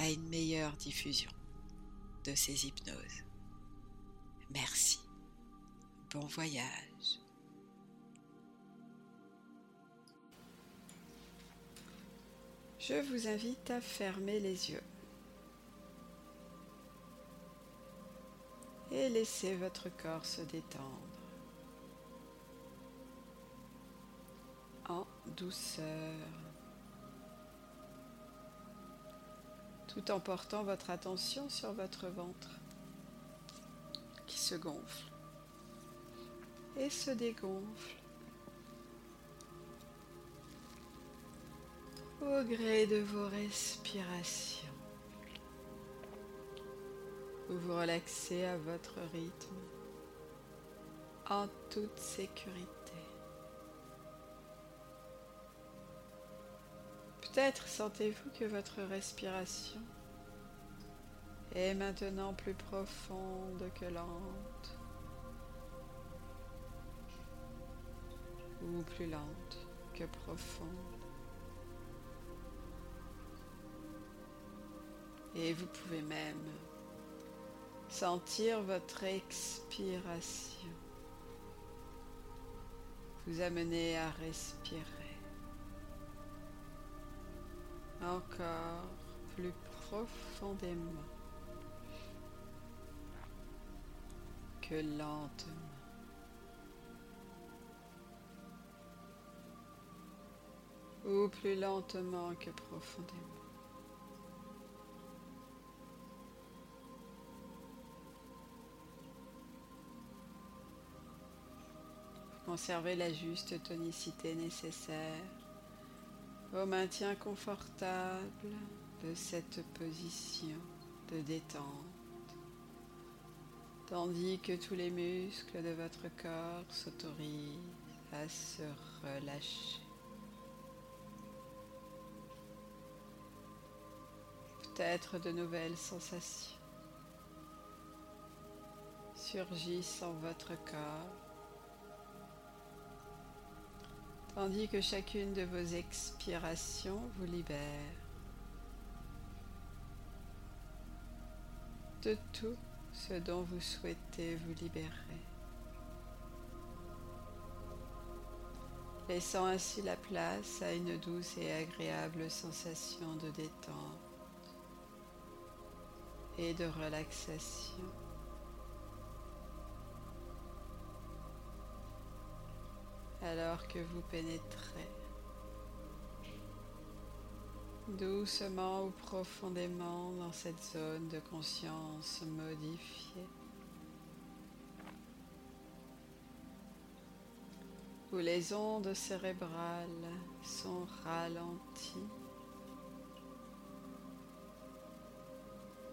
à une meilleure diffusion de ces hypnoses. Merci. Bon voyage. Je vous invite à fermer les yeux et laisser votre corps se détendre en douceur. Tout en portant votre attention sur votre ventre qui se gonfle et se dégonfle au gré de vos respirations. Vous vous relaxez à votre rythme en toute sécurité. Peut-être sentez-vous que votre respiration est maintenant plus profonde que lente ou plus lente que profonde. Et vous pouvez même sentir votre expiration vous amener à respirer encore plus profondément que lentement. Ou plus lentement que profondément. Conservez la juste tonicité nécessaire au maintien confortable de cette position de détente, tandis que tous les muscles de votre corps s'autorisent à se relâcher. Peut-être de nouvelles sensations surgissent en votre corps tandis que chacune de vos expirations vous libère de tout ce dont vous souhaitez vous libérer, laissant ainsi la place à une douce et agréable sensation de détente et de relaxation. Alors que vous pénétrez doucement ou profondément dans cette zone de conscience modifiée. où les ondes cérébrales sont ralenties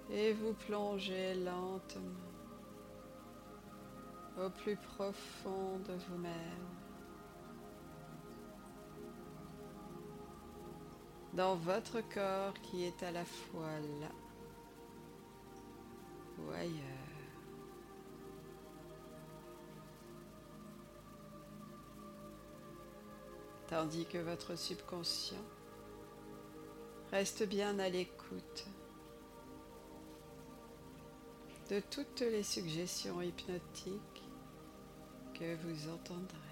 et vous plongez lentement au plus profond de vous-même. Dans votre corps qui est à la fois là ou ailleurs. Tandis que votre subconscient reste bien à l'écoute de toutes les suggestions hypnotiques que vous entendrez.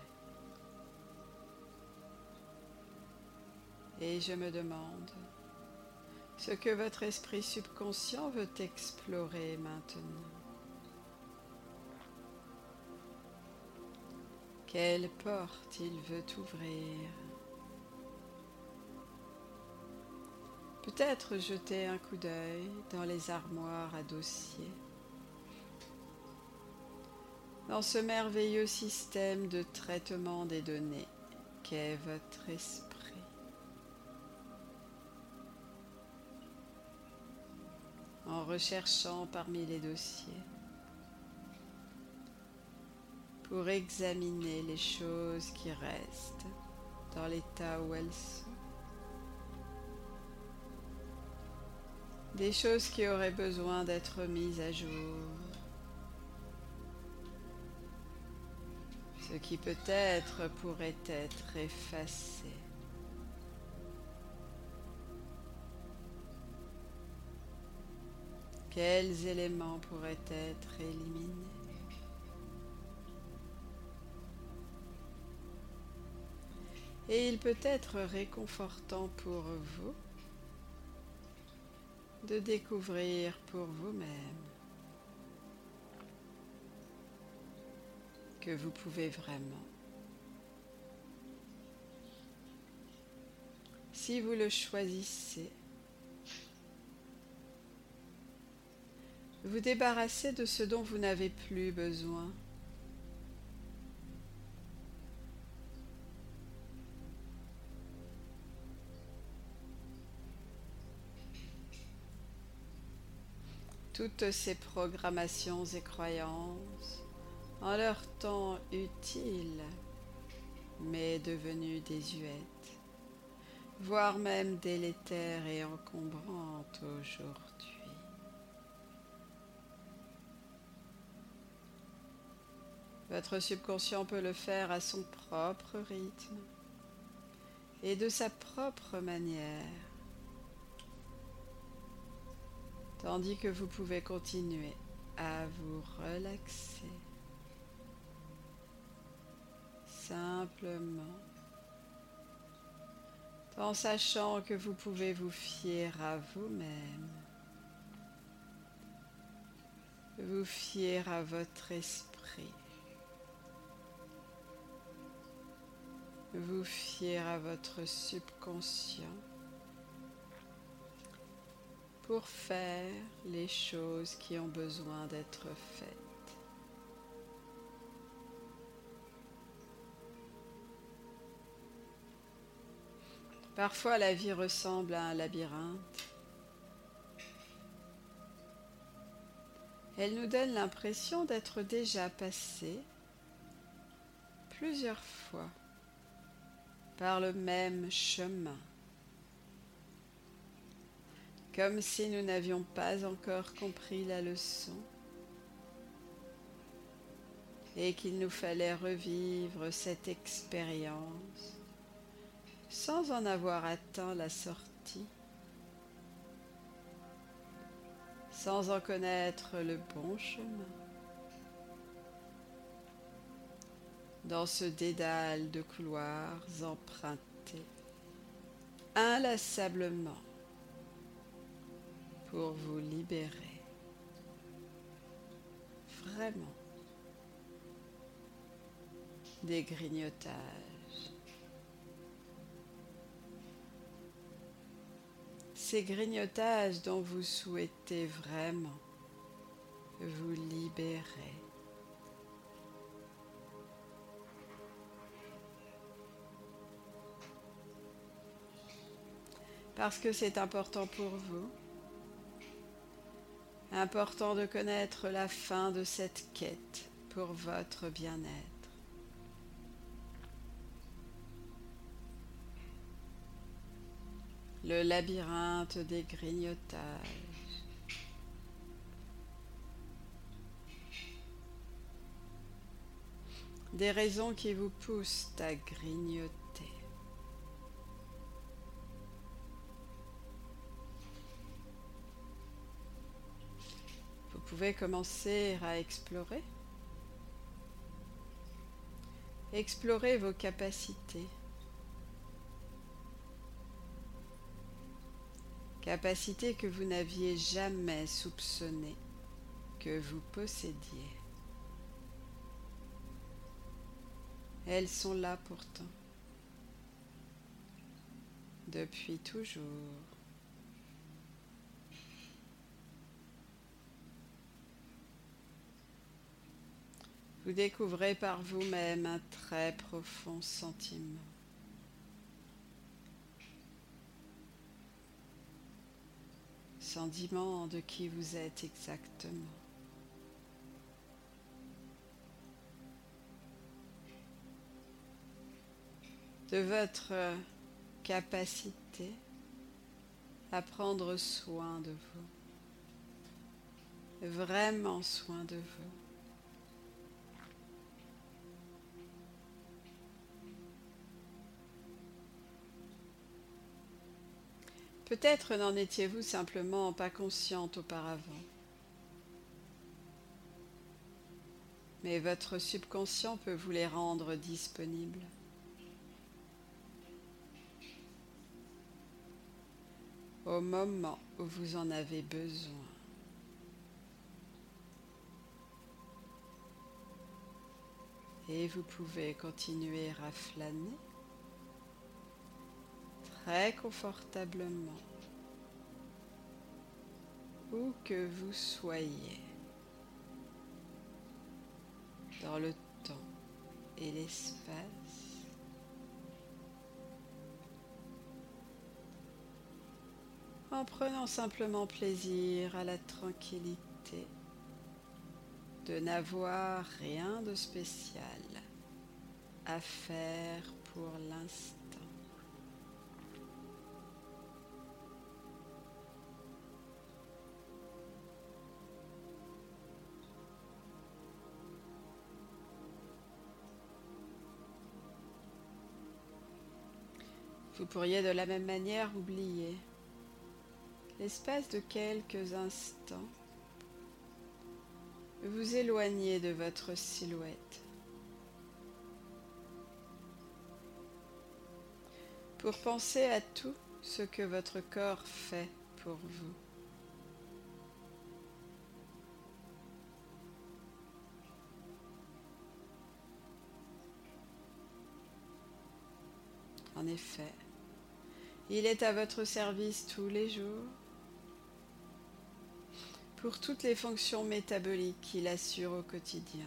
Et je me demande ce que votre esprit subconscient veut explorer maintenant. Quelle porte il veut ouvrir? Peut-être jeter un coup d'œil dans les armoires à dossiers. Dans ce merveilleux système de traitement des données qu'est votre esprit? Recherchant parmi les dossiers pour examiner les choses qui restent dans l'état où elles sont. Des choses qui auraient besoin d'être mises à jour. Ce qui peut-être pourrait être effacé. Quels éléments pourraient être éliminés. Et il peut être réconfortant pour vous de découvrir pour vous-même que vous pouvez vraiment, si vous le choisissez, vous débarrasser de ce dont vous n'avez plus besoin. toutes ces programmations et croyances, en leur temps utiles, mais devenues désuètes, voire même délétères et encombrantes aujourd'hui. Votre subconscient peut le faire à son propre rythme et de sa propre manière. Tandis que vous pouvez continuer à vous relaxer simplement en sachant que vous pouvez vous fier à vous-même, vous fier à votre esprit, vous fier à votre subconscient pour faire les choses qui ont besoin d'être faites. Parfois la vie ressemble à un labyrinthe. Elle nous donne l'impression d'être déjà passé plusieurs fois par le même chemin. Comme si nous n'avions pas encore compris la leçon. Et qu'il nous fallait revivre cette expérience sans en avoir atteint la sortie, sans en connaître le bon chemin. Dans ce dédale de couloirs empruntés inlassablement pour vous libérer. Vraiment. Des grignotages. Ces grignotages dont vous souhaitez vraiment vous libérer. Parce que c'est important pour vous Important de connaître la fin de cette quête pour votre bien-être. Le labyrinthe des grignotages. Des raisons qui vous poussent à grignoter. Pouvez commencer à explorer. Explorer vos capacités. Capacités que vous n'aviez jamais soupçonnées que vous possédiez. Elles sont là pourtant, depuis toujours. Vous découvrez par vous-même un très profond sentiment. sentiment de qui vous êtes exactement. De votre capacité à prendre soin de vous, vraiment soin de vous. Peut-être n'en étiez-vous simplement pas consciente auparavant. Mais votre subconscient peut vous les rendre disponibles. au moment où vous en avez besoin. Et vous pouvez continuer à flâner très confortablement où que vous soyez dans le temps et l'espace. En prenant simplement plaisir à la tranquillité de n'avoir rien de spécial à faire pour l'instant. Vous pourriez de la même manière oublier l'espace de quelques instants vous éloigner de votre silhouette pour penser à tout ce que votre corps fait pour vous. En effet, il est à votre service tous les jours pour toutes les fonctions métaboliques qu'il assure au quotidien,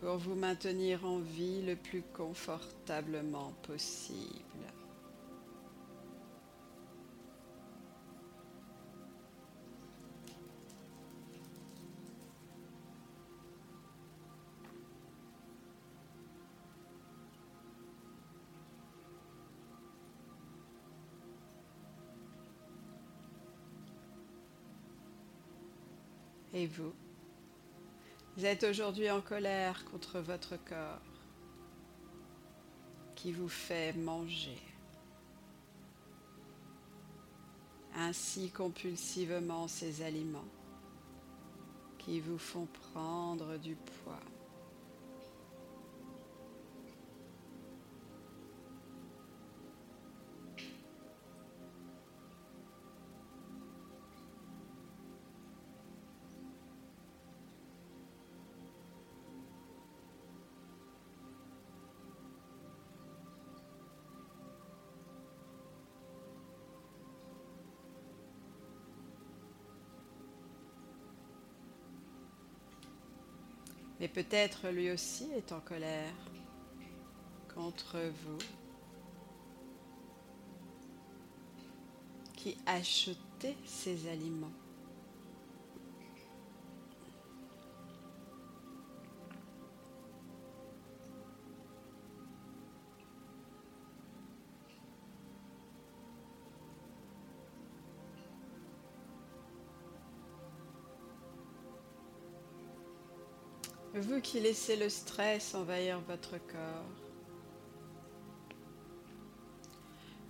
pour vous maintenir en vie le plus confortablement possible. Et vous Vous êtes aujourd'hui en colère contre votre corps qui vous fait manger ainsi compulsivement ces aliments qui vous font prendre du poids. Mais peut-être lui aussi est en colère contre vous qui achetez ces aliments. Vous qui laissez le stress envahir votre corps.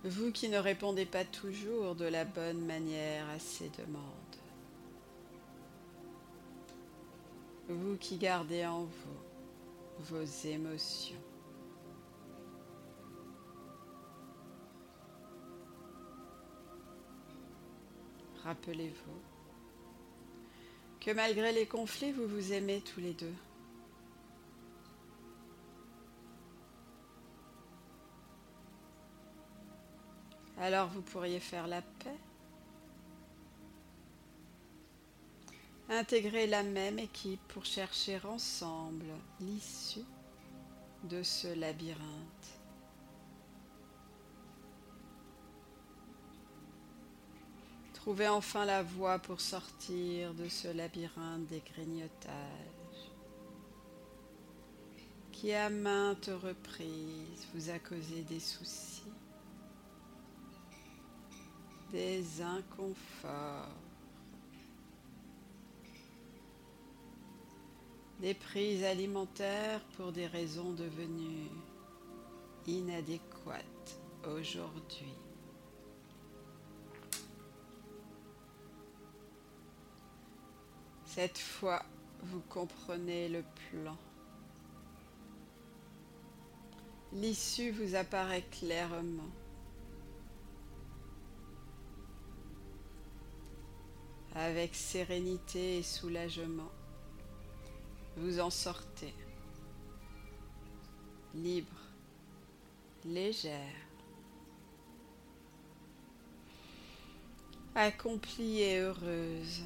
Vous qui ne répondez pas toujours de la bonne manière à ces demandes. Vous qui gardez en vous vos émotions. Rappelez-vous que malgré les conflits, vous vous aimez tous les deux. Alors vous pourriez faire la paix. Intégrer la même équipe pour chercher ensemble l'issue de ce labyrinthe. Trouvez enfin la voie pour sortir de ce labyrinthe des grignotages qui à maintes reprises vous a causé des soucis, des inconforts, des prises alimentaires pour des raisons devenues inadéquates aujourd'hui. Cette fois, vous comprenez le plan. L'issue vous apparaît clairement. Avec sérénité et soulagement, vous en sortez, libre, légère, accomplie et heureuse.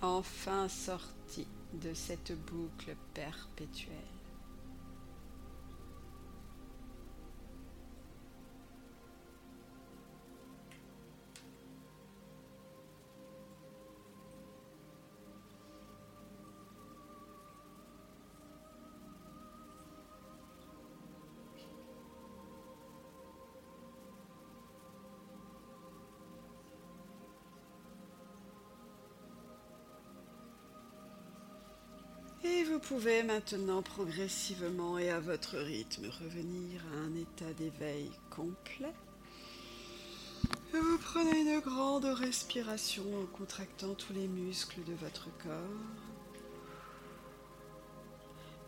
Enfin sortie de cette boucle perpétuelle. Et vous pouvez maintenant progressivement et à votre rythme revenir à un état d'éveil complet. Vous prenez une grande respiration en contractant tous les muscles de votre corps.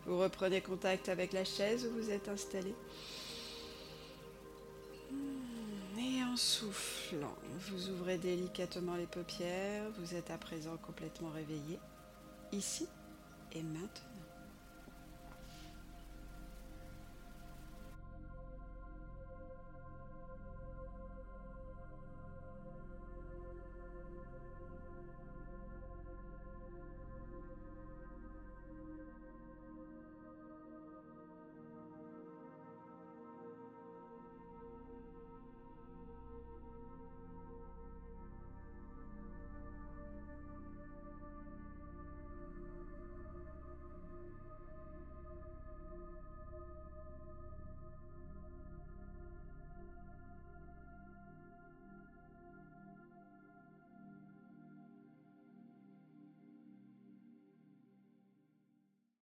Vous reprenez contact avec la chaise où vous êtes installé. Et en soufflant, vous ouvrez délicatement les paupières. Vous êtes à présent complètement réveillé. Ici et maintenant.